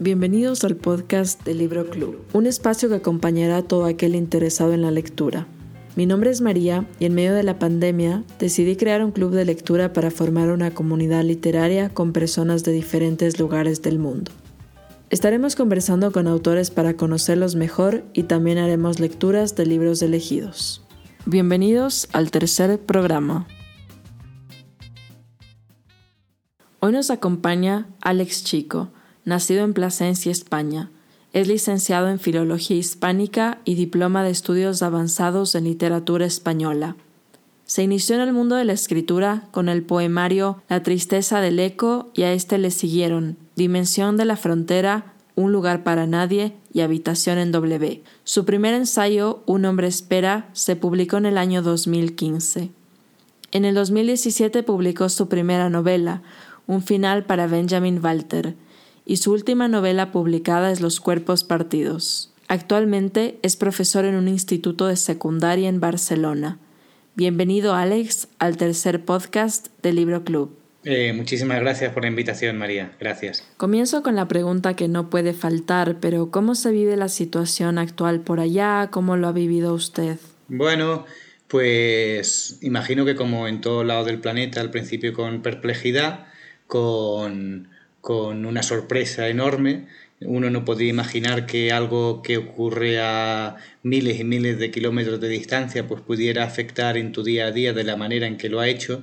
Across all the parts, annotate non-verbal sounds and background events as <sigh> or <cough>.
Bienvenidos al podcast del Libro Club, un espacio que acompañará a todo aquel interesado en la lectura. Mi nombre es María y en medio de la pandemia decidí crear un club de lectura para formar una comunidad literaria con personas de diferentes lugares del mundo. Estaremos conversando con autores para conocerlos mejor y también haremos lecturas de libros elegidos. Bienvenidos al tercer programa. Hoy nos acompaña Alex Chico, nacido en Plasencia, España. Es licenciado en Filología Hispánica y diploma de estudios avanzados en literatura española. Se inició en el mundo de la escritura con el poemario La tristeza del eco y a este le siguieron Dimensión de la frontera, Un lugar para nadie y Habitación en W. Su primer ensayo, Un hombre espera, se publicó en el año 2015. En el 2017 publicó su primera novela, Un final para Benjamin Walter, y su última novela publicada es Los cuerpos partidos. Actualmente es profesor en un instituto de secundaria en Barcelona. Bienvenido, Alex, al tercer podcast del Libro Club. Eh, muchísimas gracias por la invitación, María. Gracias. Comienzo con la pregunta que no puede faltar, pero ¿cómo se vive la situación actual por allá? ¿Cómo lo ha vivido usted? Bueno, pues imagino que como en todo lado del planeta, al principio con perplejidad, con con una sorpresa enorme. Uno no podía imaginar que algo que ocurre a miles y miles de kilómetros de distancia pues pudiera afectar en tu día a día de la manera en que lo ha hecho.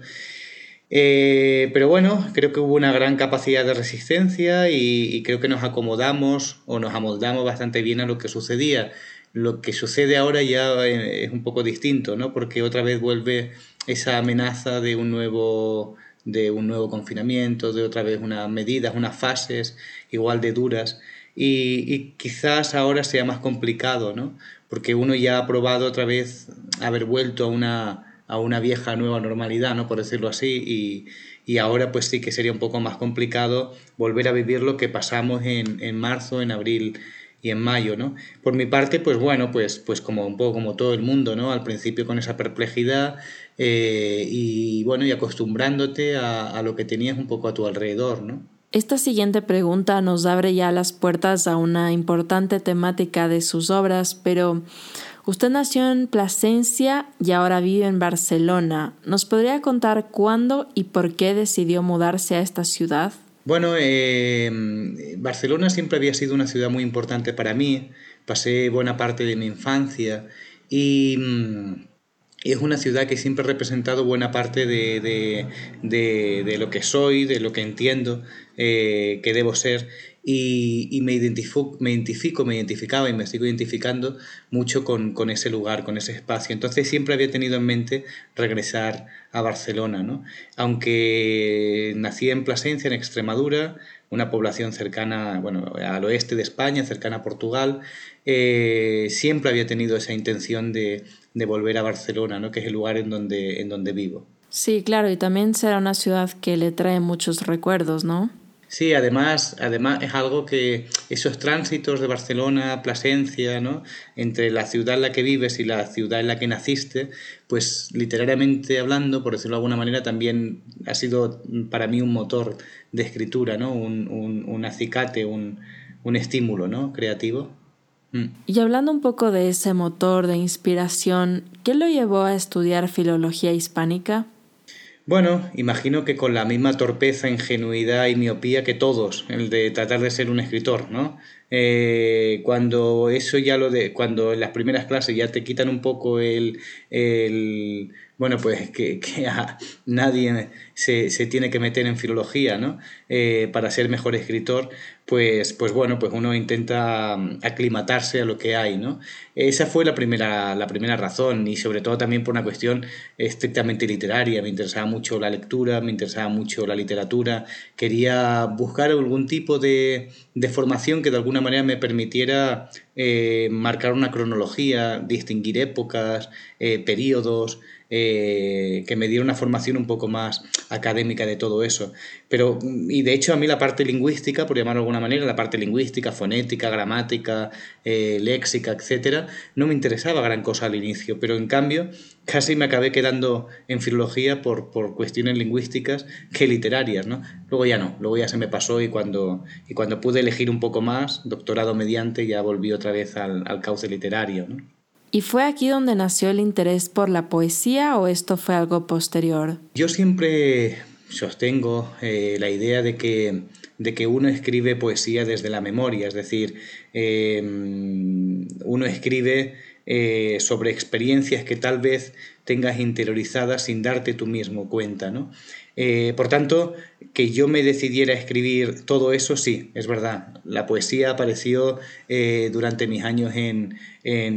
Eh, pero bueno, creo que hubo una gran capacidad de resistencia y, creo que nos acomodamos o nos amoldamos bastante bien a lo que sucedía. Lo que sucede ahora ya eh, es un poco distinto, ¿no? Porque otra vez vuelve esa amenaza de un nuevo de un nuevo confinamiento, de otra vez unas medidas, unas fases igual de duras. Y, quizás ahora sea más complicado, ¿no? Porque uno ya ha probado otra vez haber vuelto a una, a una vieja nueva normalidad, ¿no? Por decirlo así, y, y, ahora pues sí que sería un poco más complicado volver a vivir lo que pasamos en, en marzo, en abril y en mayo, ¿no? Por mi parte, pues bueno, pues, pues como un poco como todo el mundo, ¿no? Al principio con esa perplejidad, eh, y bueno, y acostumbrándote a, lo que tenías un poco a tu alrededor, ¿no? Esta siguiente pregunta nos abre ya las puertas a una importante temática de sus obras, pero usted nació en Plasencia y ahora vive en Barcelona. ¿Nos podría contar cuándo y por qué decidió mudarse a esta ciudad? Bueno, eh, Barcelona siempre había sido una ciudad muy importante para mí. Pasé buena parte de mi infancia y mm, es una ciudad que siempre ha representado buena parte de, lo que soy, de lo que entiendo eh, que debo ser y, me, identifico, me identifico, me identificaba y me sigo identificando mucho con, ese lugar, con ese espacio. Entonces siempre había tenido en mente regresar a Barcelona, ¿no? Aunque nací en Plasencia, en Extremadura, una población cercana, bueno, al oeste de España, cercana a Portugal, eh, siempre había tenido esa intención de, de, volver a Barcelona, ¿no? que es el lugar en donde, en donde vivo. Sí, claro, y también será una ciudad que le trae muchos recuerdos, ¿no? Sí, además, además es algo que esos tránsitos de Barcelona, Plasencia, ¿no? entre la ciudad en la que vives y la ciudad en la que naciste, pues literariamente hablando, por decirlo de alguna manera, también ha sido para mí un motor de escritura, ¿no? un, un, un acicate, un, un estímulo ¿no? creativo. Mm. Y hablando un poco de ese motor de inspiración, ¿qué lo llevó a estudiar filología hispánica? Bueno, imagino que con la misma torpeza, ingenuidad y miopía que todos, el de tratar de ser un escritor, ¿no? Eh, cuando eso ya lo de, cuando en las primeras clases ya te quitan un poco el, el bueno, pues que, que a nadie se, se, tiene que meter en filología, ¿no? Eh, para ser mejor escritor, pues, pues bueno, pues uno intenta mm, aclimatarse a lo que hay, ¿no? Esa fue la primera, la primera razón y sobre todo también por una cuestión estrictamente literaria. Me interesaba mucho la lectura, me interesaba mucho la literatura, quería buscar algún tipo de, de formación que de alguna manera me permitiera eh, marcar una cronología, distinguir épocas, eh, periodos, eh, que me diera una formación un poco más académica de todo eso. Pero, y de hecho a mí la parte lingüística, por llamarlo de alguna manera, la parte lingüística, fonética, gramática, eh, léxica, etcétera, no me interesaba gran cosa al inicio, pero en cambio casi me acabé quedando en filología por, por cuestiones lingüísticas que literarias, ¿no? Luego ya no, luego ya se me pasó y cuando, y cuando pude elegir un poco más, doctorado mediante, ya volví otra vez al, al cauce literario, ¿no? ¿Y fue aquí donde nació el interés por la poesía o esto fue algo posterior? Yo siempre sostengo eh, la idea de que, de que uno escribe poesía desde la memoria, es decir, em, uno escribe eh, sobre experiencias que tal vez tengas interiorizadas sin darte tú mismo cuenta, ¿no? Eh, por tanto, que yo me decidiera a escribir todo eso, sí, es verdad. La poesía apareció eh, durante mis años en,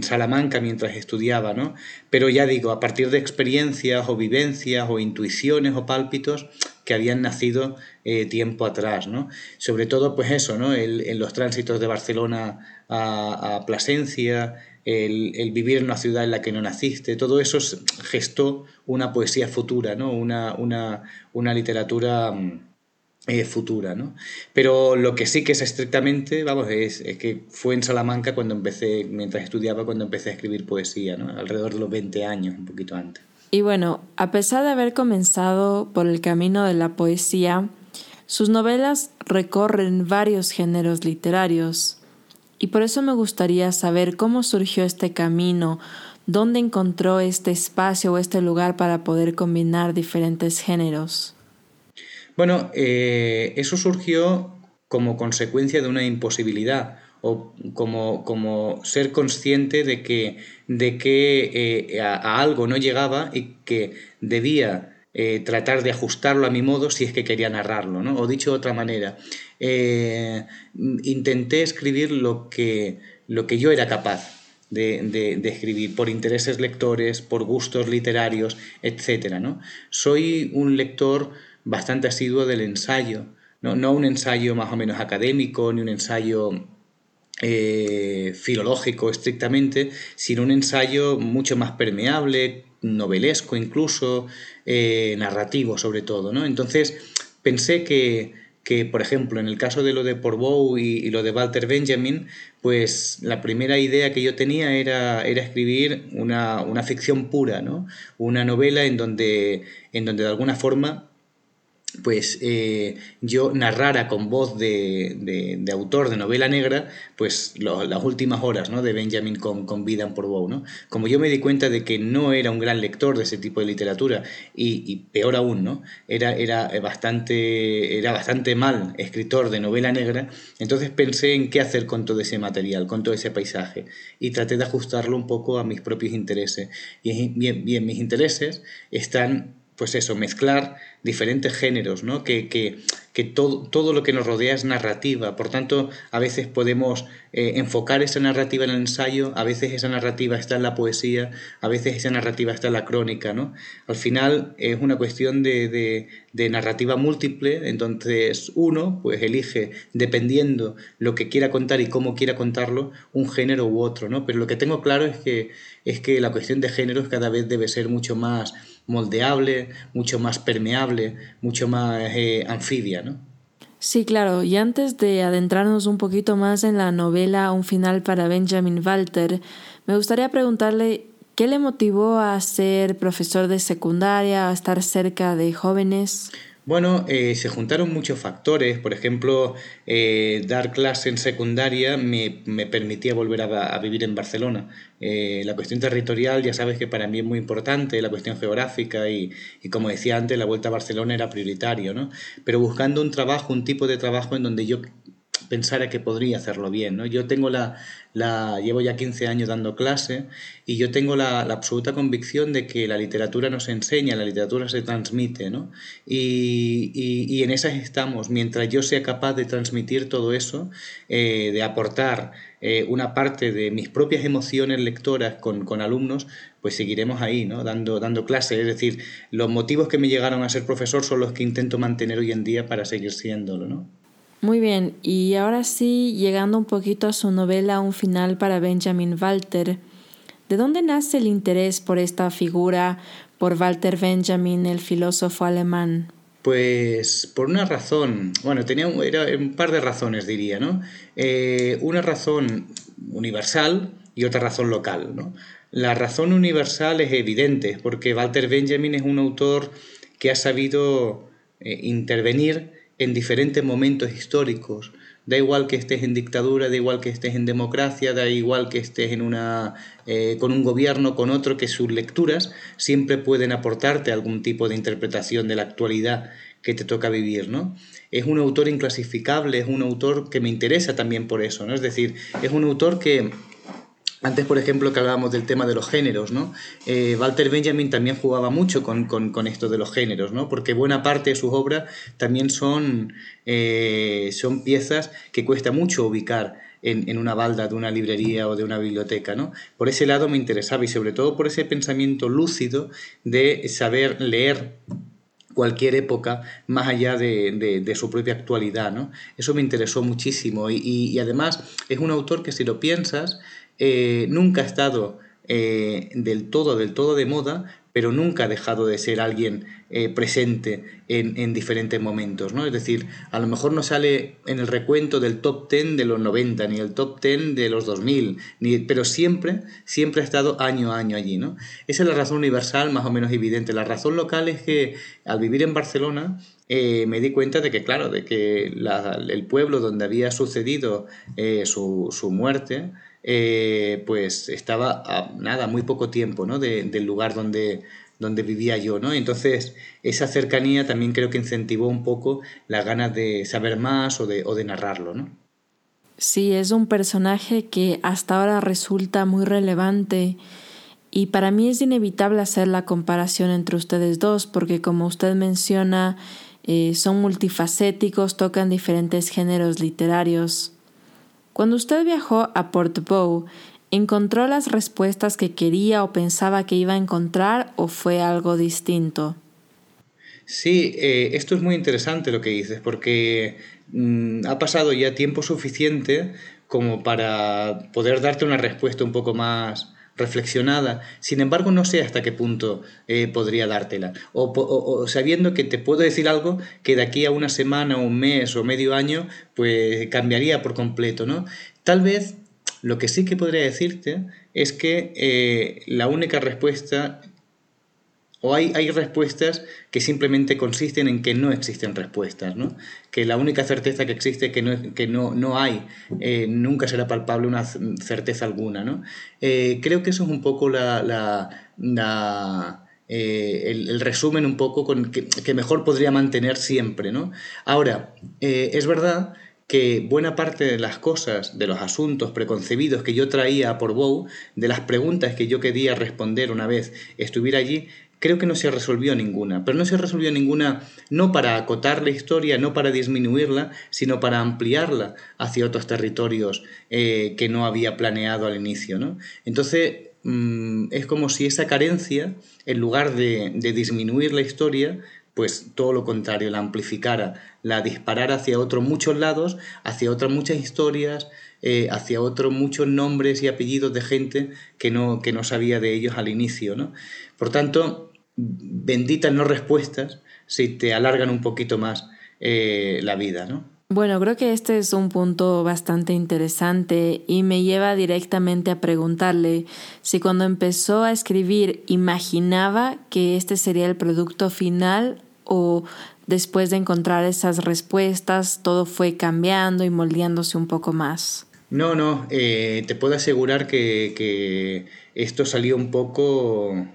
Salamanca mientras estudiaba, ¿no? Pero ya digo, a partir de experiencias o vivencias o intuiciones o pálpitos que habían nacido eh, tiempo atrás, ¿no? Sobre todo, pues eso, ¿no? en los tránsitos de Barcelona a, a Plasencia, el, vivir en una ciudad en la que no naciste, todo eso gestó una poesía futura, ¿no? una, una, una literatura mm, eh, futura. ¿no? Pero lo que sí que es estrictamente, vamos, es, es, que fue en Salamanca cuando empecé, mientras estudiaba, cuando empecé a escribir poesía, ¿no? alrededor de los 20 años, un poquito antes. Y bueno, a pesar de haber comenzado por el camino de la poesía, sus novelas recorren varios géneros literarios. Y por eso me gustaría saber cómo surgió este camino, dónde encontró este espacio o este lugar para poder combinar diferentes géneros. Bueno, eh, eso surgió como consecuencia de una imposibilidad o como, como ser consciente de que, de que eh, a, algo no llegaba y que debía eh, tratar de ajustarlo a mi modo si es que quería narrarlo, ¿no? O dicho de otra manera, eh, intenté escribir lo que, lo que yo era capaz de, escribir, por intereses lectores, por gustos literarios, etc. ¿no? Soy un lector bastante asiduo del ensayo, no, no un ensayo más o menos académico, ni un ensayo eh, filológico estrictamente, sino un ensayo mucho más permeable, novelesco incluso, eh, narrativo sobre todo. ¿no? Entonces pensé que que, por ejemplo, en el caso de lo de Porbow y, lo de Walter Benjamin, pues la primera idea que yo tenía era, era escribir una, una ficción pura, ¿no? Una novela en donde, en donde de alguna forma pues eh, yo narrara con voz de, autor de novela negra, pues las últimas horas ¿no? de Benjamin con, con Vida por Bow. ¿no? Como yo me di cuenta de que no era un gran lector de ese tipo de literatura, y, peor aún, ¿no? era, era, bastante, era bastante mal escritor de novela negra, entonces pensé en qué hacer con todo ese material, con todo ese paisaje, y traté de ajustarlo un poco a mis propios intereses. Y bien mis intereses están pues eso, mezclar diferentes géneros, ¿no? Que, que, que todo, todo, lo que nos rodea es narrativa. Por tanto, a veces podemos eh, enfocar esa narrativa en el ensayo, a veces esa narrativa está en la poesía, a veces esa narrativa está en la crónica, ¿no? Al final es una cuestión de, de, de narrativa múltiple, entonces uno pues elige, dependiendo lo que quiera contar y cómo quiera contarlo, un género u otro, ¿no? Pero lo que tengo claro es que, es que la cuestión de géneros cada vez debe ser mucho más moldeable, mucho más permeable, mucho más eh, anfibia, ¿no? Sí, claro. Y antes de adentrarnos un poquito más en la novela Un final para Benjamin Walter, me gustaría preguntarle qué le motivó a ser profesor de secundaria, a estar cerca de jóvenes. Bueno, eh, se juntaron muchos factores. Por ejemplo, eh, dar clase en secundaria me, me permitía volver a, vivir en Barcelona. Eh, la cuestión territorial, ya sabes que para mí es muy importante, la cuestión geográfica y, y, como decía antes, la vuelta a Barcelona era prioritario, ¿no? Pero buscando un trabajo, un tipo de trabajo en donde yo pensara que podría hacerlo bien. ¿no? Yo tengo la, la, llevo ya 15 años dando clase y yo tengo la, absoluta convicción de que la literatura no se enseña, la literatura se transmite. ¿no? Y, y, en esas estamos. Mientras yo sea capaz de transmitir todo eso, eh, de aportar eh, una parte de mis propias emociones lectoras con, con alumnos, pues seguiremos ahí, ¿no? Dando, dando clases. Es decir, los motivos que me llegaron a ser profesor son los que intento mantener hoy en día para seguir siéndolo, ¿no? Muy bien, y ahora sí, llegando un poquito a su novela Un final para Benjamin Walter, ¿de dónde nace el interés por esta figura, por Walter Benjamin, el filósofo alemán? Pues por una razón, bueno, tenía un, era un par de razones, diría, ¿no? Eh, una razón universal y otra razón local, ¿no? La razón universal es evidente, porque Walter Benjamin es un autor que ha sabido eh, intervenir en diferentes momentos históricos. Da igual que estés en dictadura, da igual que estés en democracia, da igual que estés en una, eh, con un gobierno, con otro, que sus lecturas siempre pueden aportarte algún tipo de interpretación de la actualidad que te toca vivir, ¿no? Es un autor inclasificable, es un autor que me interesa también por eso, ¿no? Es decir, es un autor que antes, por ejemplo, que hablábamos del tema de los géneros, ¿no? Eh, Walter Benjamin también jugaba mucho con, esto de los géneros, ¿no? Porque buena parte de sus obras también son, eh, son piezas que cuesta mucho ubicar en, una balda de una librería o de una biblioteca, ¿no? Por ese lado me interesaba y sobre todo por ese pensamiento lúcido de saber leer cualquier época más allá de, su propia actualidad, ¿no? Eso me interesó muchísimo y además es un autor que si lo piensas eh, nunca ha estado eh, del todo, del todo de moda, pero nunca ha dejado de ser alguien eh, presente en, diferentes momentos, ¿no? Es decir, a lo mejor no sale en el recuento del top 10 de los 90, ni el top 10 de los 2000, ni, pero siempre, siempre ha estado año a año allí, ¿no? Esa es la razón universal más o menos evidente. La razón local es que al vivir en Barcelona me di cuenta de que, claro, de que el pueblo donde había sucedido su, su muerte, eh, pues estaba a nada, muy poco tiempo ¿no? del lugar donde, donde vivía yo, ¿no? Entonces, esa cercanía también creo que incentivó un poco las ganas de saber más o de, narrarlo, ¿no? Sí, es un personaje que hasta ahora resulta muy relevante y para mí es inevitable hacer la comparación entre ustedes dos porque como usted menciona, eh, son multifacéticos, tocan diferentes géneros literarios. Cuando usted viajó a Portbou, ¿encontró las respuestas que quería o pensaba que iba a encontrar o fue algo distinto? Sí, eh, esto es muy interesante lo que dices, porque mm, ha pasado ya tiempo suficiente como para poder darte una respuesta un poco más, reflexionada. Sin embargo, no sé hasta qué punto eh, podría dártela. O, sabiendo que te puedo decir algo que de aquí a una semana, un mes o medio año, pues cambiaría por completo, ¿no? Tal vez lo que sí que podría decirte es que eh, la única respuesta o hay, hay, respuestas que simplemente consisten en que no existen respuestas, ¿no? Que la única certeza que existe es que no, que no, no hay, eh, nunca será palpable una certeza alguna, ¿no? Eh, creo que eso es un poco la, la, eh, el, resumen un poco con que, que, mejor podría mantener siempre, ¿no? Ahora, es verdad que buena parte de las cosas, de los asuntos preconcebidos que yo traía por Bow, de las preguntas que yo quería responder una vez estuviera allí, creo que no se resolvió ninguna, pero no se resolvió ninguna no para acotar la historia, no para disminuirla, sino para ampliarla hacia otros territorios eh, que no había planeado al inicio. ¿no? Entonces, mm, es como si esa carencia, en lugar de, disminuir la historia, pues todo lo contrario, la amplificara, la disparara hacia otros muchos lados, hacia otras muchas historias, eh, hacia otros muchos nombres y apellidos de gente que no, que no sabía de ellos al inicio. ¿no? Por tanto, benditas no respuestas si te alargan un poquito más eh, la vida, ¿no? Bueno, creo que este es un punto bastante interesante y me lleva directamente a preguntarle si cuando empezó a escribir imaginaba que este sería el producto final o después de encontrar esas respuestas todo fue cambiando y moldeándose un poco más. No, no, eh, te puedo asegurar que, que esto salió un poco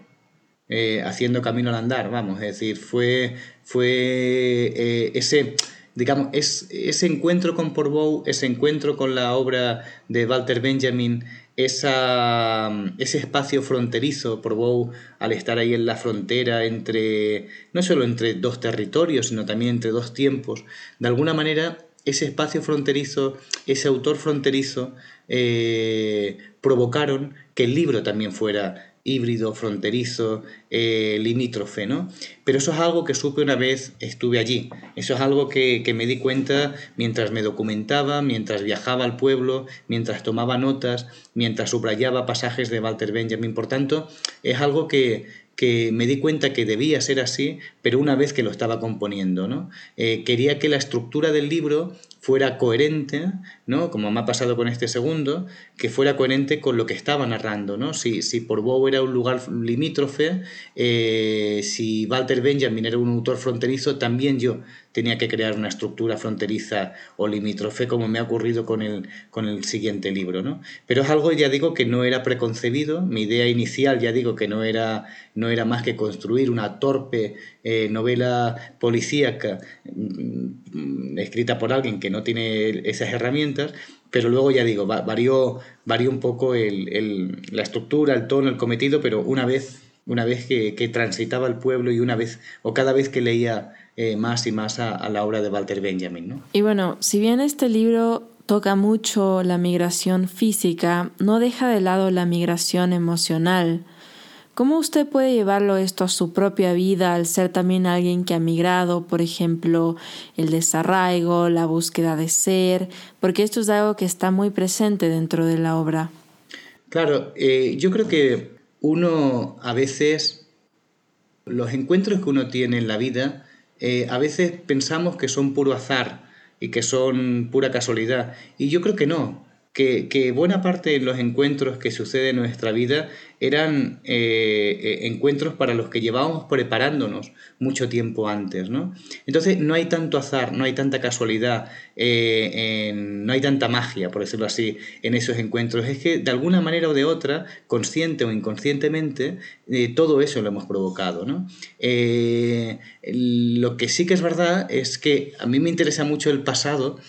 eh, haciendo camino al andar, vamos, es decir, fue, fue eh, ese, digamos, es, ese encuentro con Portbou, ese encuentro con la obra de Walter Benjamin, esa, ese espacio fronterizo, Portbou, al estar ahí en la frontera entre, no solo entre dos territorios, sino también entre dos tiempos, de alguna manera ese espacio fronterizo, ese autor fronterizo, eh, provocaron que el libro también fuera híbrido, fronterizo, eh, limítrofe, ¿no? Pero eso es algo que supe una vez estuve allí. Eso es algo que, que, me di cuenta mientras me documentaba, mientras viajaba al pueblo, mientras tomaba notas, mientras subrayaba pasajes de Walter Benjamin. Por tanto, es algo que, que me di cuenta que debía ser así, pero una vez que lo estaba componiendo, ¿no? Eh, quería que la estructura del libro fuera coherente, ¿no? Como me ha pasado con este segundo, que fuera coherente con lo que estaba narrando, ¿no? Si, si Portbou era un lugar limítrofe, eh, si Walter Benjamin era un autor fronterizo, también yo tenía que crear una estructura fronteriza o limítrofe, como me ha ocurrido con el, con el siguiente libro, ¿no? Pero es algo, ya digo, que no era preconcebido, mi idea inicial, ya digo, que no era, no era más que construir una torpe eh, novela policíaca mm, escrita por alguien que no tiene esas herramientas, pero luego ya digo, varió, varió un poco el, la estructura, el tono, el cometido, pero una vez, una vez que, transitaba el pueblo y una vez, o cada vez que leía eh, más y más a, la obra de Walter Benjamin. ¿no? Y bueno, si bien este libro toca mucho la migración física, no deja de lado la migración emocional. ¿Cómo usted puede llevarlo esto a su propia vida al ser también alguien que ha migrado, por ejemplo, el desarraigo, la búsqueda de ser? Porque esto es algo que está muy presente dentro de la obra. Claro, eh, yo creo que uno a veces, los encuentros que uno tiene en la vida, eh, a veces pensamos que son puro azar y que son pura casualidad. Y yo creo que no que, buena parte de los encuentros que suceden en nuestra vida eran eh, eh, encuentros para los que llevábamos preparándonos mucho tiempo antes, ¿no? Entonces no hay tanto azar, no hay tanta casualidad, eh, no hay tanta magia, por decirlo así, en esos encuentros. Es que de alguna manera o de otra, consciente o inconscientemente, todo eso lo hemos provocado, ¿no? lo que sí que es verdad es que a mí me interesa mucho el pasado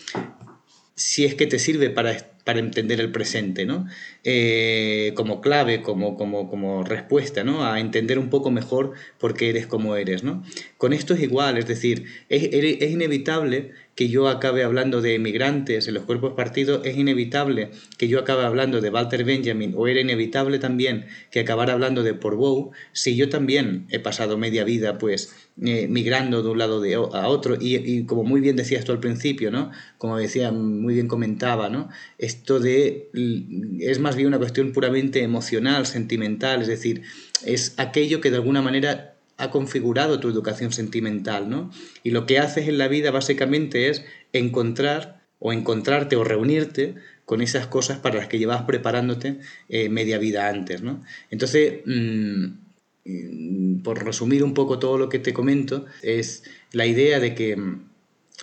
si es que te sirve para para entender el presente, ¿no? Eh, como clave, como, como, como respuesta, ¿no? A entender un poco mejor por qué eres como eres, ¿no? Con esto es igual, es decir, es, es inevitable que yo acabe hablando de emigrantes en los cuerpos partidos, es inevitable que yo acabe hablando de Walter Benjamin, o era inevitable también que acabara hablando de Portbou, si yo también he pasado media vida, pues, eh, migrando de un lado de, a otro, y, como muy bien decías tú al principio, ¿no? Como decía, muy bien comentaba, ¿no? Esto de, es más bien una cuestión puramente emocional, sentimental, es decir, es aquello que de alguna manera ha configurado tu educación sentimental, ¿no? Y lo que haces en la vida básicamente es encontrar o encontrarte o reunirte con esas cosas para las que llevas preparándote eh, media vida antes, ¿no? Entonces, mm, mm, por resumir un poco todo lo que te comento, es la idea de que,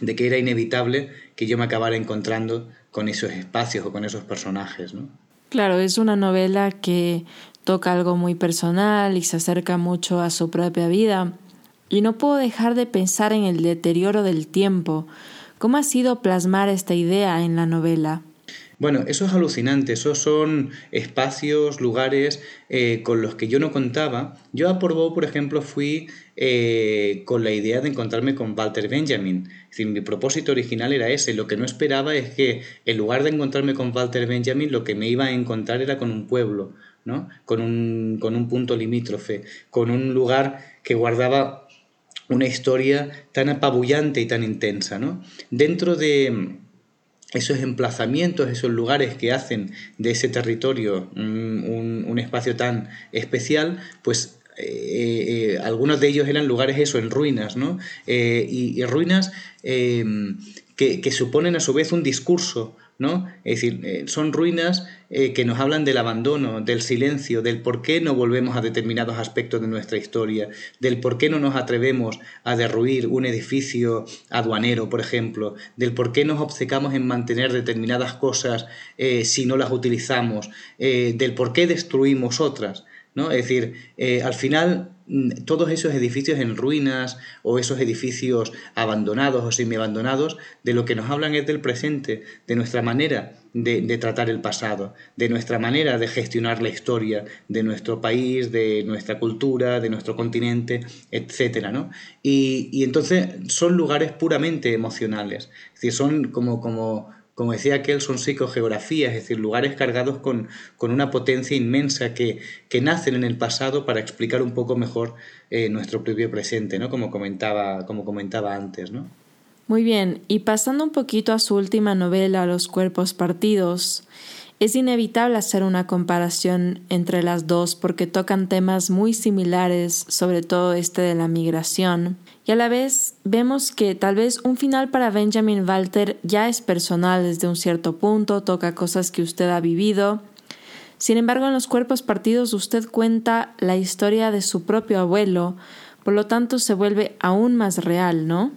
de que era inevitable que yo me acabara encontrando con esos espacios o con esos personajes, ¿no? Claro, es una novela que toca algo muy personal y se acerca mucho a su propia vida. Y no puedo dejar de pensar en el deterioro del tiempo. ¿Cómo ha sido plasmar esta idea en la novela? Bueno, eso es alucinante, esos son espacios, lugares eh, con los que yo no contaba. Yo a Portbou, por ejemplo, fui eh, con la idea de encontrarme con Walter Benjamin. Es mi propósito original era ese. Lo que no esperaba es que en lugar de encontrarme con Walter Benjamin, lo que me iba a encontrar era con un pueblo, ¿no? con, un, con un punto limítrofe, con un lugar que guardaba una historia tan apabullante y tan intensa. ¿no? Dentro de esos emplazamientos, esos lugares que hacen de ese territorio un, espacio tan especial, pues eh, eh, algunos de ellos eran lugares eso, en ruinas, ¿no? Eh, y, ruinas que, que, suponen a su vez un discurso Es decir, eh, son ruinas eh, que nos hablan del abandono, del silencio, del por qué no volvemos a determinados aspectos de nuestra historia, del por qué no nos atrevemos a derruir un edificio aduanero, por ejemplo, del por qué nos obcecamos en mantener determinadas cosas eh, si no las utilizamos, del por qué destruimos otras. ¿no? Es decir, al final todos esos edificios en ruinas o esos edificios abandonados o semi-abandonados, de lo que nos hablan es del presente, de nuestra manera de, tratar el pasado, de nuestra manera de gestionar la historia de nuestro país, de nuestra cultura, de nuestro continente, etc. ¿no? Y, entonces son lugares puramente emocionales, es decir, son como, como como decía aquel, son psicogeografías, es decir, lugares cargados con, una potencia inmensa que, que, nacen en el pasado para explicar un poco mejor eh, nuestro propio presente, ¿no? como, comentaba, como comentaba antes. ¿no? Muy bien, y pasando un poquito a su última novela, Los cuerpos partidos, es inevitable hacer una comparación entre las dos porque tocan temas muy similares, sobre todo este de la migración. Y a la vez vemos que tal vez un final para Benjamin Walter ya es personal desde un cierto punto, toca cosas que usted ha vivido. Sin embargo, en los cuerpos partidos usted cuenta la historia de su propio abuelo, por lo tanto se vuelve aún más real, ¿no?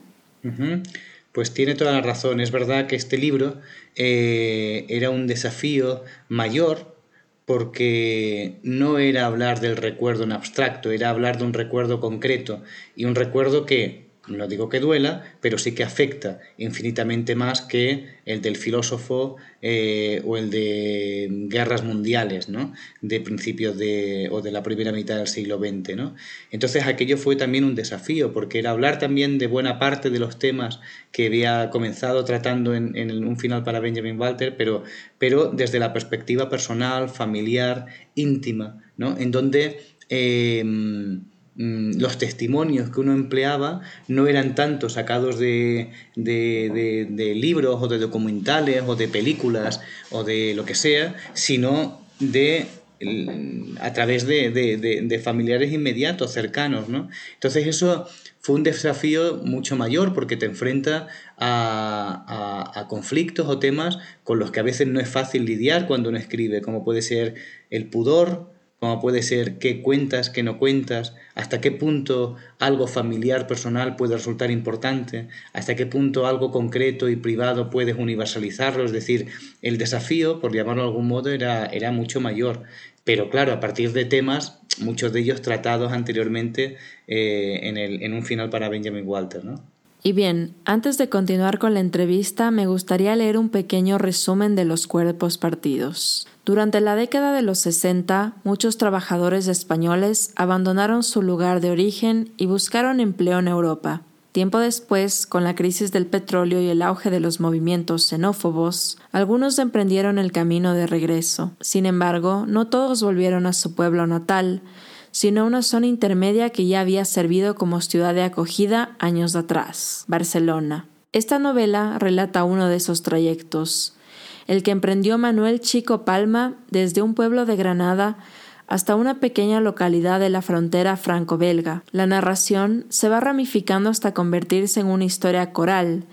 Pues tiene toda la razón. Es verdad que este libro eh, era un desafío mayor porque no era hablar del recuerdo en abstracto, era hablar de un recuerdo concreto y un recuerdo que no digo que duela, pero sí que afecta infinitamente más que el del filósofo eh, o el de guerras mundiales, ¿no? De principios de, o de la primera mitad del siglo XX, ¿no? Entonces aquello fue también un desafío, porque era hablar también de buena parte de los temas que había comenzado tratando en, un final para Benjamin Walter, pero, pero desde la perspectiva personal, familiar, íntima, ¿no? En donde... Eh, los testimonios que uno empleaba no eran tanto sacados de, libros o de documentales o de películas o de lo que sea, sino de a través de, familiares inmediatos, cercanos. ¿no? Entonces eso fue un desafío mucho mayor porque te enfrenta a, a, conflictos o temas con los que a veces no es fácil lidiar cuando uno escribe, como puede ser el pudor, como puede ser qué cuentas, qué no cuentas, hasta qué punto algo familiar, personal puede resultar importante, hasta qué punto algo concreto y privado puedes universalizarlo, es decir, el desafío, por llamarlo de algún modo, era, era mucho mayor. Pero claro, a partir de temas, muchos de ellos tratados anteriormente eh, en, el, en un final para Benjamin Walter, ¿no? Y bien, antes de continuar con la entrevista, me gustaría leer un pequeño resumen de los cuerpos partidos. Durante la década de los 60, muchos trabajadores españoles abandonaron su lugar de origen y buscaron empleo en Europa. Tiempo después, con la crisis del petróleo y el auge de los movimientos xenófobos, algunos emprendieron el camino de regreso. Sin embargo, no todos volvieron a su pueblo natal, sino a una zona intermedia que ya había servido como ciudad de acogida años atrás, Barcelona. Esta novela relata uno de esos trayectos, el que emprendió Manuel Chico Palma desde un pueblo de Granada hasta una pequeña localidad de la frontera franco-belga. La narración se va ramificando hasta convertirse en una historia coral,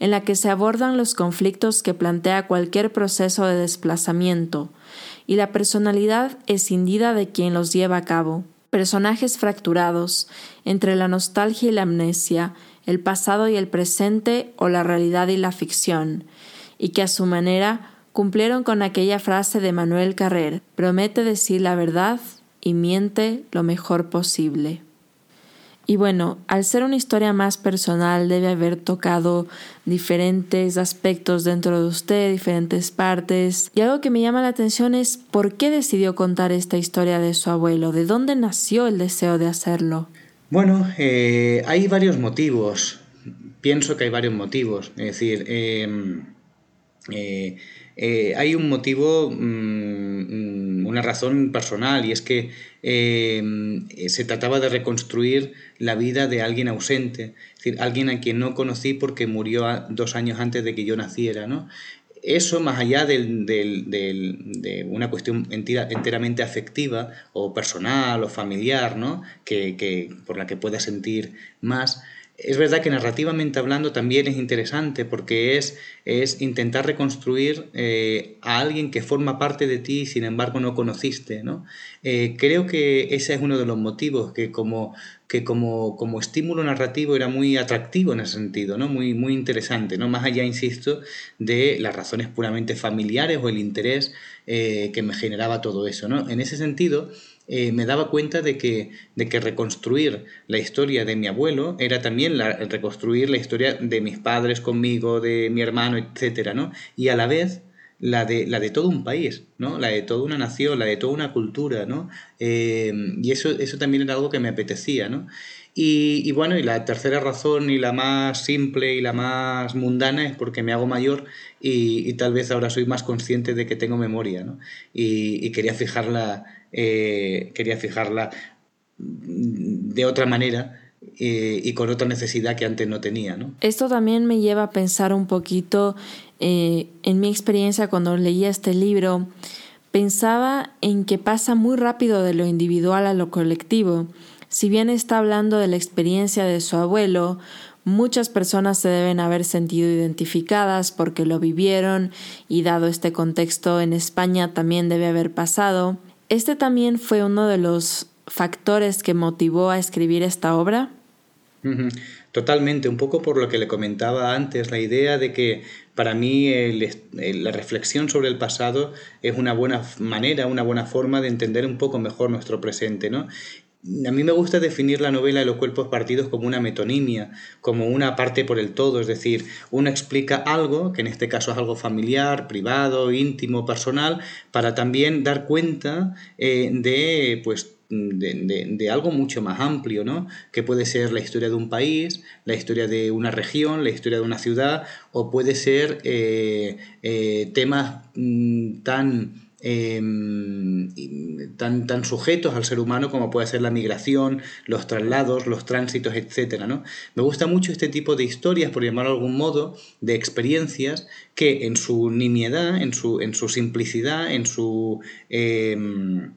en la que se abordan los conflictos que plantea cualquier proceso de desplazamiento, y la personalidad escindida de quien los lleva a cabo. Personajes fracturados entre la nostalgia y la amnesia, el pasado y el presente o la realidad y la ficción, y que a su manera cumplieron con aquella frase de Manuel Carrer, promete decir la verdad y miente lo mejor posible. Y bueno, al ser una historia más personal, debe haber tocado diferentes aspectos dentro de usted, diferentes partes. Y algo que me llama la atención es por qué decidió contar esta historia de su abuelo, de dónde nació el deseo de hacerlo. Bueno, eh, hay varios motivos. Pienso que hay varios motivos. Es decir, em, eh, eh, hay un motivo, mm, mm, una razón personal, y es que em, se trataba de reconstruir la vida de alguien ausente, es decir, alguien a quien no conocí porque murió dos años antes de que yo naciera, ¿no? Eso, más allá de una cuestión enteramente afectiva o personal o familiar, ¿no? que, por la que pueda sentir más, es verdad que narrativamente hablando también es interesante porque es, es intentar reconstruir eh, a alguien que forma parte de ti y sin embargo no conociste. ¿no? Eh, creo que ese es uno de los motivos que como, que como, como estímulo narrativo era muy atractivo en ese sentido, ¿no? muy, muy interesante, ¿no? más allá, insisto, de las razones puramente familiares o el interés eh, que me generaba todo eso. ¿no? En ese sentido, eh, me daba cuenta de que, de que reconstruir la historia de mi abuelo era también la, reconstruir la historia de mis padres conmigo, de mi hermano, etc. ¿no? Y a la vez la de, la de todo un país, ¿no? La de toda una nación, la de toda una cultura, ¿no? Eh, y eso, eso también era algo que me apetecía, ¿no? Y, bueno, y la tercera razón y la más simple y la más mundana es porque me hago mayor y, tal vez ahora soy más consciente de que tengo memoria, ¿no? Y, quería fijarla, eh, quería fijarla de otra manera eh, y con otra necesidad que antes no tenía. Esto también me lleva a pensar un poquito eh, en mi experiencia cuando leía este libro. Pensaba en que pasa muy rápido de lo individual a lo colectivo si bien está hablando de la experiencia de su abuelo, muchas personas se deben haber sentido identificadas porque lo vivieron y dado este contexto en España también debe haber pasado. ¿Este también fue uno de los factores que motivó a escribir esta obra? Totalmente, un poco por lo que le comentaba antes, la idea de que para mí la reflexión sobre el pasado es una buena manera, una buena forma de entender un poco mejor nuestro presente, ¿no? A mí me gusta definir la novela de los cuerpos partidos como una metonimia, como una parte por el todo, es decir, uno explica algo, que en este caso es algo familiar, privado, íntimo, personal, para también dar cuenta eh, de, pues, de, algo mucho más amplio, ¿no? Que puede ser la historia de un país, la historia de una región, la historia de una ciudad, o puede ser eh, eh, temas mm, tan Em, tan, tan sujetos al ser humano como puede ser la migración, los traslados, los tránsitos, etc. ¿no? Me gusta mucho este tipo de historias, por llamarlo de algún modo, de experiencias que en su nimiedad, en su, en su simplicidad, en su... Em,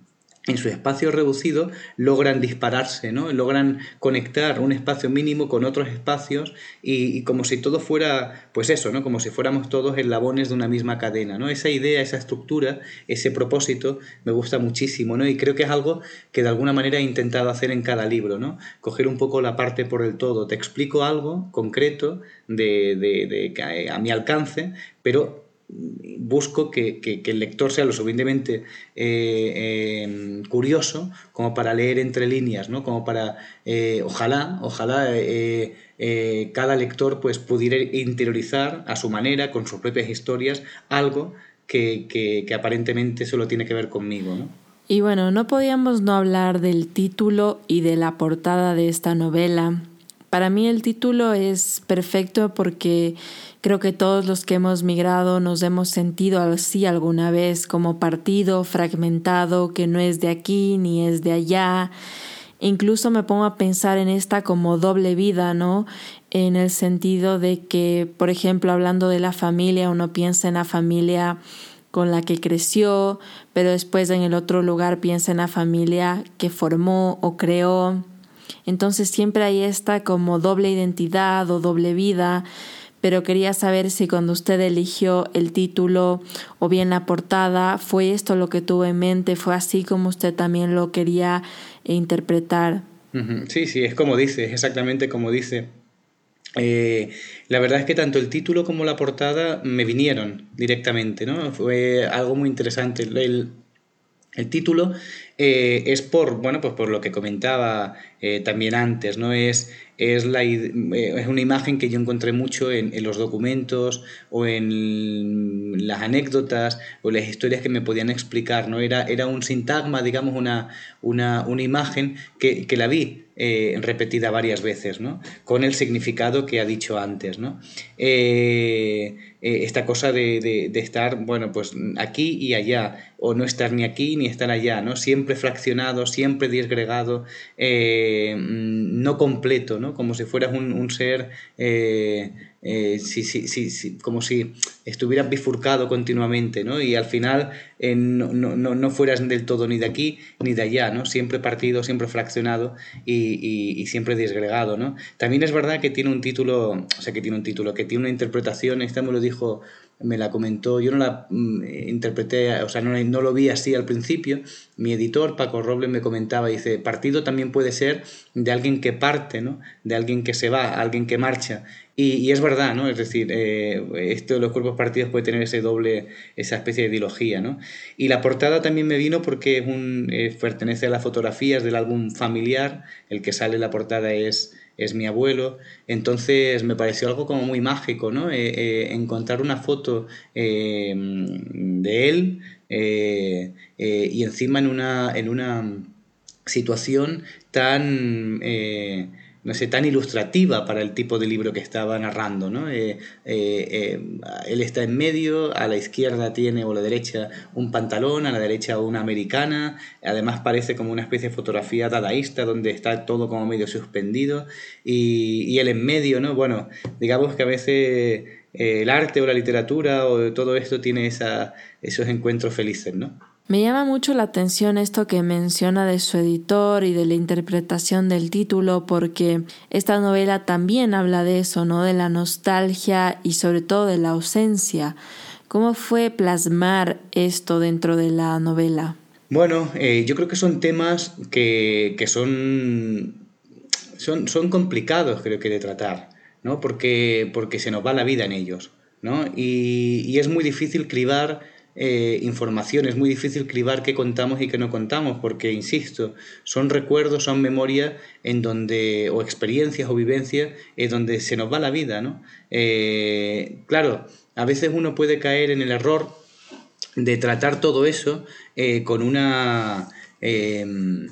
en su espacio reducido logran dispararse, ¿no? logran conectar un espacio mínimo con otros espacios y, como si todo fuera, pues eso, ¿no? como si fuéramos todos eslabones de una misma cadena. ¿no? Esa idea, esa estructura, ese propósito me gusta muchísimo ¿no? y creo que es algo que de alguna manera he intentado hacer en cada libro, ¿no? coger un poco la parte por el todo. Te explico algo concreto de, de, de a mi alcance, pero busco que, el lector sea lo suficientemente eh, em, curioso como para leer entre líneas, ¿no? Como para, eh, ojalá, ojalá eh, cada lector pues pudiera interiorizar a su manera, con sus propias historias, algo que, que aparentemente solo tiene que ver conmigo, ¿no? Y bueno, no podíamos no hablar del título y de la portada de esta novela. Para mí el título es perfecto porque Creo que todos los que hemos migrado nos hemos sentido así alguna vez, como partido fragmentado que no es de aquí ni es de allá. Incluso me pongo a pensar en esta como doble vida, ¿no? En el sentido de que, por ejemplo, hablando de la familia, uno piensa en la familia con la que creció, pero después en el otro lugar piensa en la familia que formó o creó. Entonces siempre hay esta como doble identidad o doble vida pero quería saber si cuando usted eligió el título o bien la portada, fue esto lo que tuvo en mente, fue así como usted también lo quería interpretar. Sí, sí, es como dice, es exactamente como dice. Eh, la verdad es que tanto el título como la portada me vinieron directamente, ¿no? Fue algo muy interesante. El, el título eh, es por, bueno, pues por lo que comentaba eh, también antes, ¿no? Es, es, la, eh, es una imagen que yo encontré mucho en, los documentos o en las anécdotas o las historias que me podían explicar, ¿no? Era, era un sintagma, digamos, una, una, una imagen que, que la vi repetida varias veces, ¿no? Con el significado que ha dicho antes, ¿no? Eh, esta cosa de, de, estar, bueno, pues aquí y allá, o no estar ni aquí ni estar allá, ¿no? Siempre fraccionado, siempre disgregado, no completo, ¿no? Como si fueras un, un ser eh, sí, sí, sí, como si estuvieras bifurcado continuamente, ¿no? Y al final eh, no, no, no, fueras del todo ni de aquí ni de allá, ¿no? Siempre partido, siempre fraccionado y, y, siempre disgregado, ¿no? También es verdad que tiene un título, o sea, que tiene un título, que tiene una interpretación, esta me lo dijo me la comentó, yo no la mm, interpreté, o sea, no, no, lo vi así al principio. Mi editor, Paco Robles, me comentaba, dice, partido también puede ser de alguien que parte, ¿no? De alguien que se va, alguien que marcha. Y, es verdad, ¿no? Es decir, eh, esto de los cuerpos partidos puede tener ese doble, esa especie de ideología, ¿no? Y la portada también me vino porque es un, eh, pertenece a las fotografías del álbum familiar, el que sale en la portada es es mi abuelo. Entonces me pareció algo como muy mágico, ¿no? Eh, eh, encontrar una foto de él y encima en una, en una situación tan no sé, tan ilustrativa para el tipo de libro que estaba narrando. ¿no? Eh, eh, eh, él está en medio, a la izquierda tiene o a la derecha un pantalón, a la derecha una americana, además parece como una especie de fotografía dadaísta donde está todo como medio suspendido y, y él en medio, ¿no? Bueno, digamos que a veces el arte o la literatura o todo esto tiene esa, esos encuentros felices, ¿no? Me llama mucho la atención esto que menciona de su editor y de la interpretación del título, porque esta novela también habla de eso, ¿no? De la nostalgia y sobre todo de la ausencia. ¿Cómo fue plasmar esto dentro de la novela? Bueno, eh, yo creo que son temas que, son, son, son, complicados, creo que, de tratar, ¿no? Porque, porque se nos va la vida en ellos, ¿no? Y, y es muy difícil cribar eh, información. Es muy difícil cribar qué contamos y qué no contamos, porque, insisto, son recuerdos, son memorias en donde, o experiencias o vivencias, en donde se nos va la vida, ¿no? Eh, claro, a veces uno puede caer en el error de tratar todo eso eh, con una em,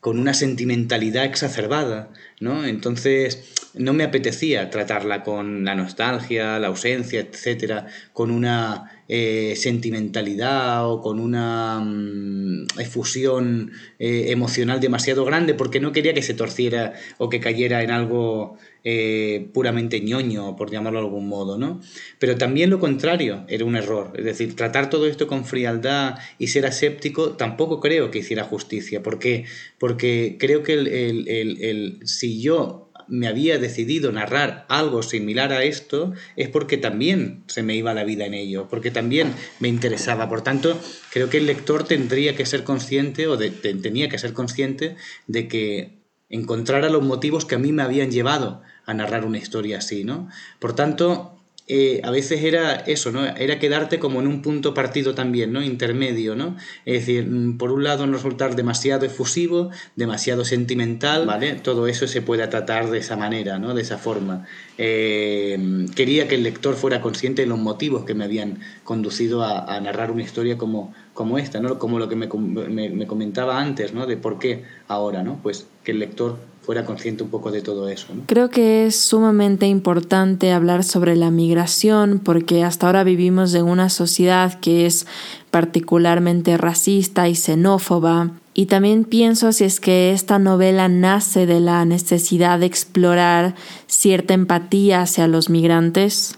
con una sentimentalidad exacerbada, ¿no? Entonces, no me apetecía tratarla con la nostalgia, la ausencia, etcétera, con una eh, sentimentalidad o con una mm, efusión eh, emocional demasiado grande porque no quería que se torciera o que cayera en algo eh, puramente ñoño, por llamarlo de algún modo, ¿no? Pero también lo contrario era un error, es decir, tratar todo esto con frialdad y ser aséptico tampoco creo que hiciera justicia, porque, porque creo que el, si yo me había decidido narrar algo similar a esto es porque también se me iba la vida en ello, porque también me interesaba. Por tanto, creo que el lector tendría que ser consciente o tenía que ser consciente de que encontrara los motivos que a mí me habían llevado a narrar una historia así, ¿no? Por tanto, eh, a veces era eso, ¿no? Era quedarte como en un punto partido también, ¿no? Intermedio, ¿no? Es decir, mm, por un lado no resultar demasiado efusivo, demasiado sentimental, ¿vale? Todo eso se puede tratar de esa manera, ¿no? De esa forma. Eh, quería que el lector fuera consciente de los motivos que me habían conducido a, narrar una historia como, como esta, ¿no? Como lo que me, me, comentaba antes, ¿no? De por qué ahora, ¿no? Pues que el lector fuera consciente un poco de todo eso. Creo que es sumamente importante hablar sobre la migración porque hasta ahora vivimos en una sociedad que es particularmente racista y xenófoba. Y también pienso si es que esta novela nace de la necesidad de explorar cierta empatía hacia los migrantes.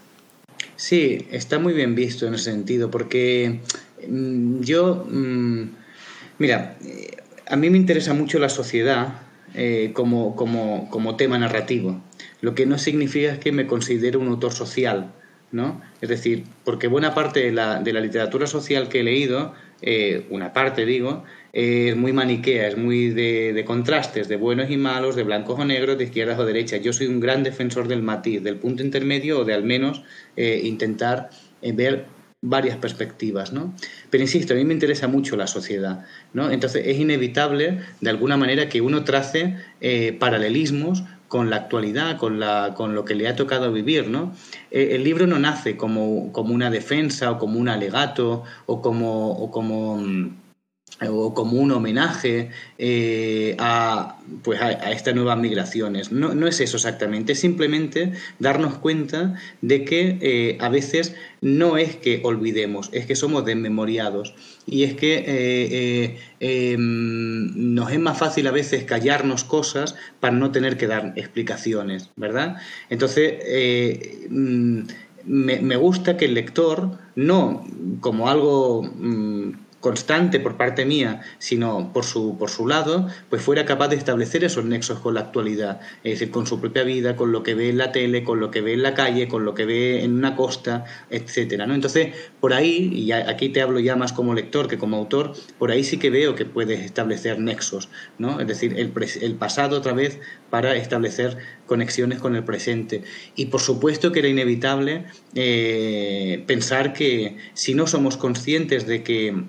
Sí, está muy bien visto en ese sentido, porque mm, yo, mm, mira, eh, a mí me interesa mucho la sociedad eh, como, como, como, tema narrativo. Lo que no significa que me considere un autor social, ¿no? Es decir, porque buena parte de la, de la literatura social que he leído, eh, una parte digo, es muy maniquea, es muy de, de, contrastes, de buenos y malos, de blancos o negros, de izquierdas o derechas. Yo soy un gran defensor del matiz, del punto intermedio o de al menos eh, intentar ver varias perspectivas, ¿no? Pero insisto, a mí me interesa mucho la sociedad, ¿no? Entonces es inevitable, de alguna manera, que uno trace eh, paralelismos con la actualidad, con, la, con lo que le ha tocado vivir, ¿no? Eh, el libro no nace como, como, una defensa o como un alegato o como, o como mm, o como un homenaje eh, a, pues a, estas nuevas migraciones. No, no, es eso exactamente, es simplemente darnos cuenta de que eh, a veces no es que olvidemos, es que somos desmemoriados y es que eh, em, nos es más fácil a veces callarnos cosas para no tener que dar explicaciones, ¿verdad? Entonces, mm, me, me, gusta que el lector, no como algo... Constante por parte mía, sino por su, por su lado, pues fuera capaz de establecer esos nexos con la actualidad, es decir, con su propia vida, con lo que ve en la tele, con lo que ve en la calle, con lo que ve en una costa, etcétera, ¿no? Entonces, por ahí, y aquí te hablo ya más como lector que como autor, por ahí sí que veo que puedes establecer nexos, ¿no? Es decir, el, el pasado otra vez para establecer conexiones con el presente. Y por supuesto que era inevitable eh, pensar que si no somos conscientes de que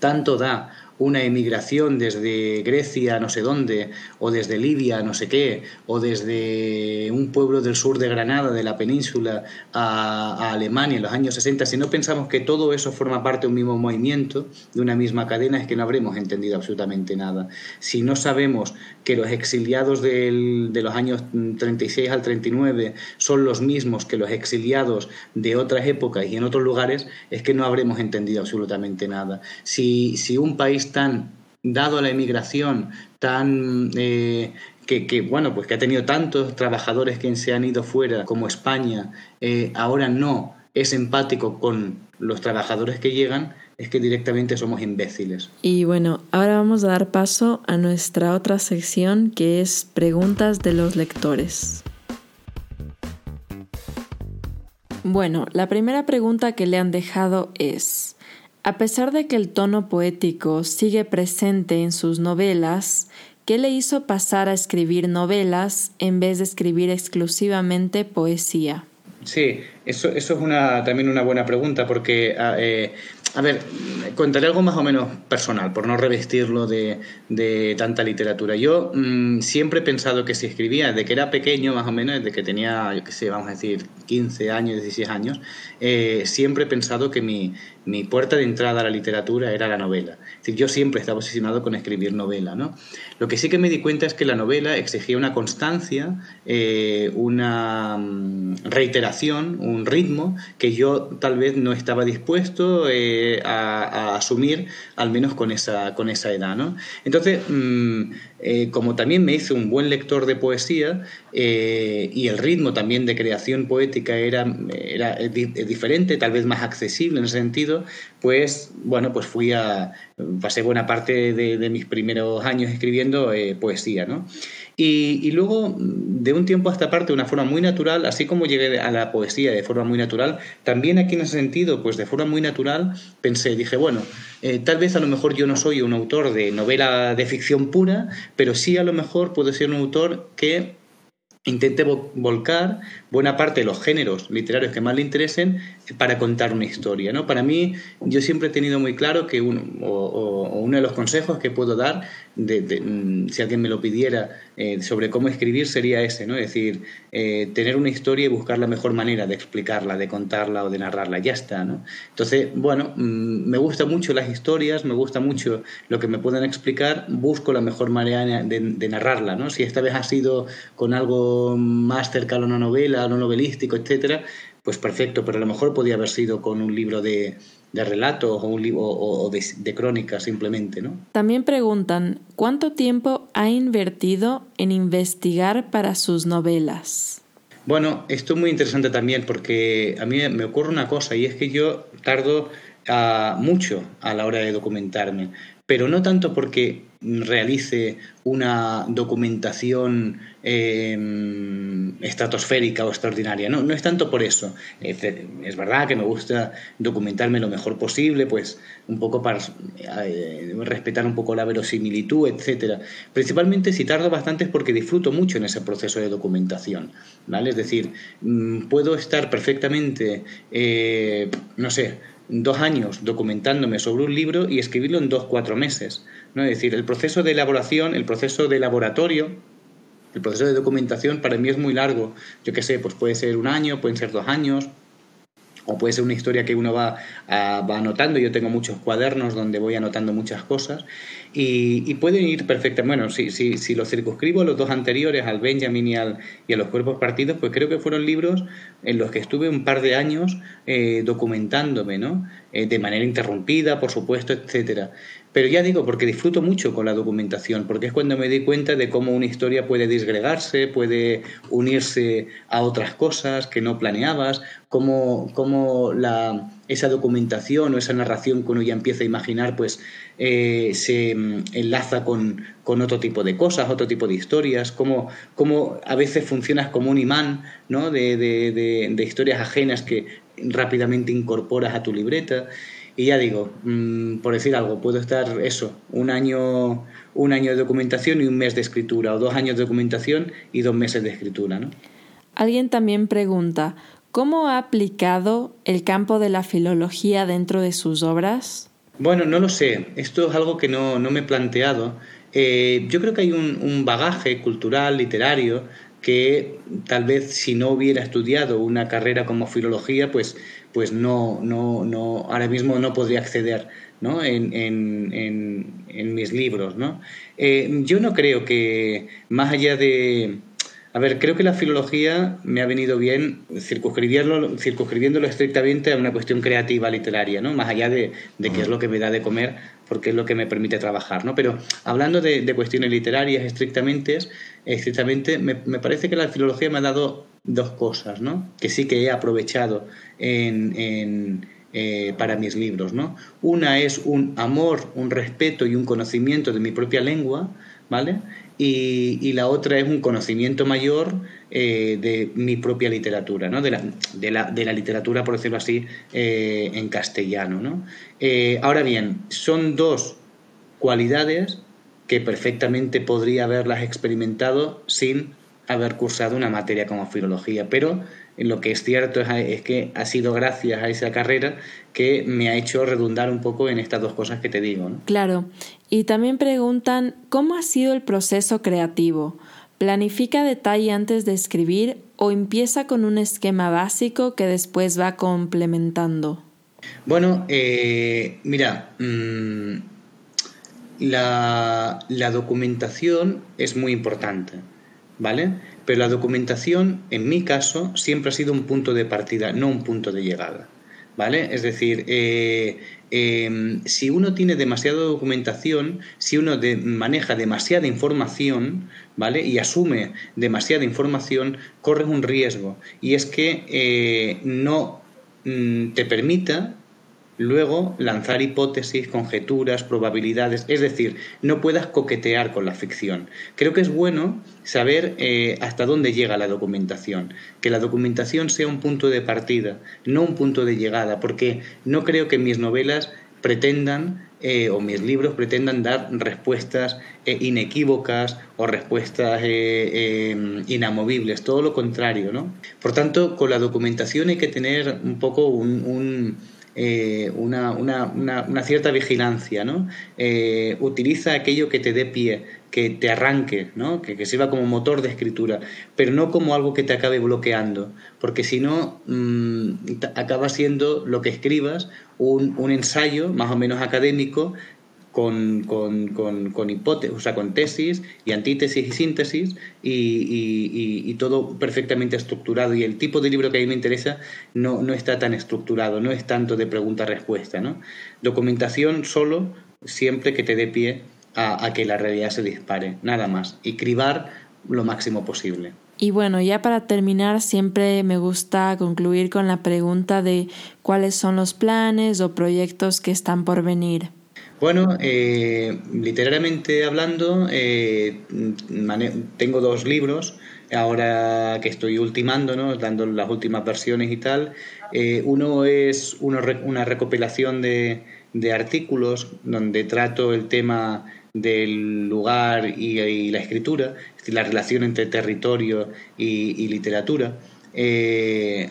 tanto da una emigración desde Grecia, no sé dónde, o desde Libia, no sé qué, o desde un pueblo del sur de Granada, de la península, a, Alemania en los años 60, si no pensamos que todo eso forma parte de un mismo movimiento, de una misma cadena, es que no habremos entendido absolutamente nada. Si no sabemos que los exiliados de los años 36 al 39 son los mismos que los exiliados de otras épocas y en otros lugares, es que no habremos entendido absolutamente nada. Si, si un país tan dado a la emigración, tan eh, que, bueno, pues que ha tenido tantos trabajadores que se han ido fuera como España, eh, ahora no es empático con los trabajadores que llegan, es que directamente somos imbéciles. Y bueno, ahora vamos a dar paso a nuestra otra sección que es preguntas de los lectores. Bueno, la primera pregunta que le han dejado es, a pesar de que el tono poético sigue presente en sus novelas, ¿qué le hizo pasar a escribir novelas en vez de escribir exclusivamente poesía? Sí, eso, es también una buena pregunta porque ah, eh, a ver, contaré algo más o menos personal, por no revestirlo de, tanta literatura. Yo mm, siempre he pensado que si escribía desde que era pequeño, más o menos, desde que tenía, yo qué sé, vamos a decir, 15 años, 16 años, eh, siempre he pensado que mi, mi, puerta de entrada a la literatura era la novela. Es decir, yo siempre estaba obsesionado con escribir novela. ¿no? Lo que sí que me di cuenta es que la novela exigía una constancia, eh, una mm, reiteración, un ritmo que yo tal vez no estaba dispuesto. Eh, a, asumir, al menos con esa, con esa edad. ¿no? Entonces, mm, eh, como también me hice un buen lector de poesía y el ritmo también de creación poética era, era diferente, tal vez más accesible en ese sentido, pues bueno, pues fui a, pasé buena parte de, mis primeros años escribiendo eh, poesía, ¿no? Y, luego, de un tiempo a esta parte, de una forma muy natural, así como llegué a la poesía de forma muy natural, también aquí en ese sentido, pues de forma muy natural, pensé, dije, bueno, eh, tal vez a lo mejor yo no soy un autor de novela de ficción pura, pero sí a lo mejor puedo ser un autor que intente volcar buena parte de los géneros literarios que más le interesen para contar una historia. ¿no? Para mí, yo siempre he tenido muy claro que uno, o, uno de los consejos que puedo dar, de, mm, si alguien me lo pidiera, eh, sobre cómo escribir sería ese, ¿no? es decir, eh, tener una historia y buscar la mejor manera de explicarla, de contarla o de narrarla, ya está. ¿no? Entonces, bueno, mm, me gustan mucho las historias, me gusta mucho lo que me puedan explicar, busco la mejor manera de, de narrarla. ¿no? Si esta vez ha sido con algo más cercano a una novela, lo novelístico, etcétera, pues perfecto, pero a lo mejor podía haber sido con un libro de, relatos o, un libro, o, de, de crónicas simplemente, ¿no? También preguntan, ¿cuánto tiempo ha invertido en investigar para sus novelas? Bueno, esto es muy interesante también porque a mí me ocurre una cosa y es que yo tardo ah, mucho a la hora de documentarme, pero no tanto porque realice una documentación em, estratosférica o extraordinaria. No, no es tanto por eso. Es, verdad que me gusta documentarme lo mejor posible, pues un poco para eh, respetar un poco la verosimilitud, etcétera. Principalmente si tardo bastante es porque disfruto mucho en ese proceso de documentación. ¿vale? Es decir, mm, puedo estar perfectamente, eh, no sé, dos años documentándome sobre un libro y escribirlo en dos, cuatro meses. ¿no? Es decir, el proceso de elaboración, el proceso de laboratorio, el proceso de documentación para mí es muy largo. Yo qué sé, pues puede ser un año, pueden ser dos años, o puede ser una historia que uno va, va anotando. Yo tengo muchos cuadernos donde voy anotando muchas cosas y, pueden ir perfectamente. Bueno, si, si, si los circunscribo a los dos anteriores, al Benjamin y, al, y a los cuerpos partidos, pues creo que fueron libros en los que estuve un par de años eh, documentándome, ¿no? Eh, de manera interrumpida, por supuesto, etcétera. Pero ya digo, porque disfruto mucho con la documentación, porque es cuando me di cuenta de cómo una historia puede disgregarse, puede unirse a otras cosas que no planeabas, cómo, cómo la, esa documentación o esa narración que uno ya empieza a imaginar, pues eh, se mm, enlaza con, con, otro tipo de cosas, otro tipo de historias, cómo, cómo a veces funcionas como un imán ¿no? de, de, de historias ajenas que rápidamente incorporas a tu libreta. Y ya digo, mm, por decir algo, puedo estar eso, un año, un año de documentación y un mes de escritura, o dos años de documentación y dos meses de escritura. ¿no? Alguien también pregunta, ¿cómo ha aplicado el campo de la filología dentro de sus obras? Bueno, no lo sé. Esto es algo que no, me he planteado. Eh, yo creo que hay un, bagaje cultural, literario, que tal vez si no hubiera estudiado una carrera como filología, pues, pues no, no, no, ahora mismo no podría acceder ¿no? En, en, mis libros. ¿no? Eh, yo no creo que, más allá de, a ver, creo que la filología me ha venido bien circunscribiéndolo, circunscribiéndolo estrictamente a una cuestión creativa literaria, ¿no? Más allá de, qué es lo que me da de comer, porque es lo que me permite trabajar, ¿no? Pero hablando de, cuestiones literarias estrictamente, estrictamente me, parece que la filología me ha dado dos cosas, ¿no? Que sí que he aprovechado en, eh, para mis libros, ¿no? Una es un amor, un respeto y un conocimiento de mi propia lengua, ¿vale? y, la otra es un conocimiento mayor eh, de mi propia literatura, ¿no? de, la, de, la, de la literatura, por decirlo así, eh, en castellano. ¿no? Eh, ahora bien, son dos cualidades que perfectamente podría haberlas experimentado sin haber cursado una materia como filología, pero lo que es cierto es, que ha sido gracias a esa carrera que me ha hecho redundar un poco en estas dos cosas que te digo. Claro, y también preguntan, ¿cómo ha sido el proceso creativo? ¿Planifica detalle antes de escribir o empieza con un esquema básico que después va complementando? Bueno, eh, mira, mm, la, la documentación es muy importante, ¿vale? Pero la documentación, en mi caso, siempre ha sido un punto de partida, no un punto de llegada. ¿Vale? Es decir, eh, em, si uno tiene demasiada documentación, si uno maneja demasiada información, ¿vale? Y asume demasiada información, corres un riesgo. Y es que eh, no mm, te permita luego lanzar hipótesis, conjeturas, probabilidades, es decir, no puedas coquetear con la ficción. Creo que es bueno saber eh, hasta dónde llega la documentación, que la documentación sea un punto de partida, no un punto de llegada, porque no creo que mis novelas pretendan eh, o mis libros pretendan dar respuestas eh, inequívocas o respuestas inamovibles, todo lo contrario, ¿no? Por tanto, con la documentación hay que tener un poco un eh, una, una, una, cierta vigilancia, ¿no? Eh, utiliza aquello que te dé pie, que te arranque, ¿no? que, sirva como motor de escritura, pero no como algo que te acabe bloqueando, porque si no, mm, acaba siendo lo que escribas un, un ensayo más o menos académico con, con, con, con hipótesis, o sea, con tesis y antítesis y síntesis y, todo perfectamente estructurado. Y el tipo de libro que a mí me interesa no, no está tan estructurado, no es tanto de pregunta-respuesta. ¿no? Documentación solo siempre que te dé pie a, a, que la realidad se dispare, nada más. Y cribar lo máximo posible. Y bueno, ya para terminar, siempre me gusta concluir con la pregunta de cuáles son los planes o proyectos que están por venir. Bueno, eh, literariamente hablando, eh, tengo dos libros ahora que estoy ultimando, ¿no? dando las últimas versiones y tal. Eh, uno es una recopilación de, artículos donde trato el tema del lugar y, la escritura, es decir, la relación entre territorio y, literatura.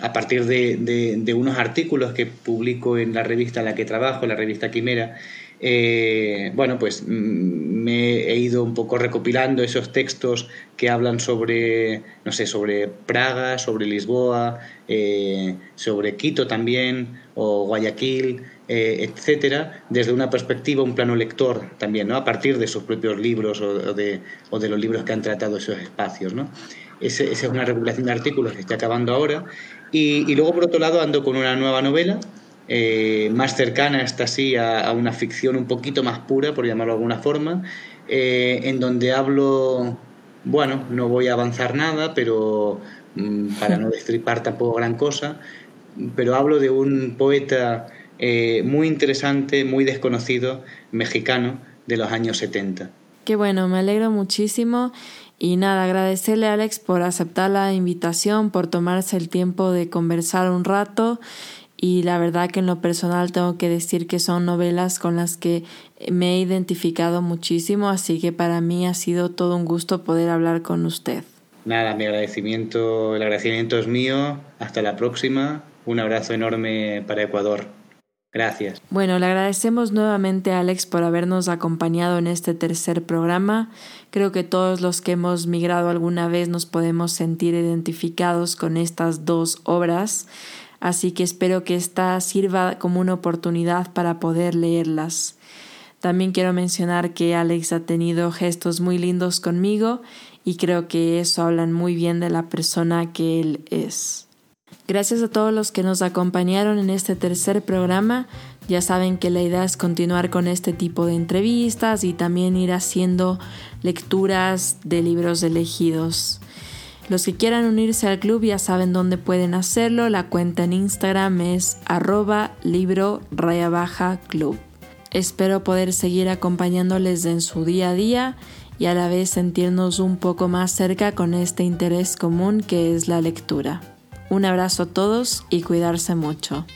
a partir de, de, unos artículos que publico en la revista en la que trabajo, la revista Quimera, eh, bueno, pues mm, me he ido un poco recopilando esos textos que hablan sobre, no sé, sobre Praga, sobre Lisboa, eh, sobre Quito también, o Guayaquil, eh, etcétera, desde una perspectiva, un plano lector también, ¿no? A partir de sus propios libros o de, los libros que han tratado esos espacios, ¿no? esa es una recopilación de artículos que está acabando ahora. Y luego, por otro lado, ando con una nueva novela eh, más cercana, esta sí, a, una ficción un poquito más pura, por llamarlo de alguna forma, eh, en donde hablo, bueno, no voy a avanzar nada, pero mm, para no <laughs> destripar tampoco gran cosa, pero hablo de un poeta eh, muy interesante, muy desconocido, mexicano, de los años 70. Qué bueno, me alegro muchísimo. Y nada, agradecerle a Alex por aceptar la invitación, por tomarse el tiempo de conversar un rato y la verdad que en lo personal tengo que decir que son novelas con las que me he identificado muchísimo, así que para mí ha sido todo un gusto poder hablar con usted. Nada, mi agradecimiento, el agradecimiento es mío. Hasta la próxima. Un abrazo enorme para Ecuador. Gracias. Bueno, le agradecemos nuevamente a Alex por habernos acompañado en este tercer programa. Creo que todos los que hemos migrado alguna vez nos podemos sentir identificados con estas dos obras, así que espero que esta sirva como una oportunidad para poder leerlas. También quiero mencionar que Alex ha tenido gestos muy lindos conmigo y creo que eso hablan muy bien de la persona que él es. Gracias a todos los que nos acompañaron en este tercer programa. Ya saben que la idea es continuar con este tipo de entrevistas y también ir haciendo lecturas de libros elegidos. Los que quieran unirse al club ya saben dónde pueden hacerlo. La cuenta en Instagram es arroba libro raya baja club. Espero poder seguir acompañándoles en su día a día y a la vez sentirnos un poco más cerca con este interés común que es la lectura. Un abrazo a todos y cuidarse mucho.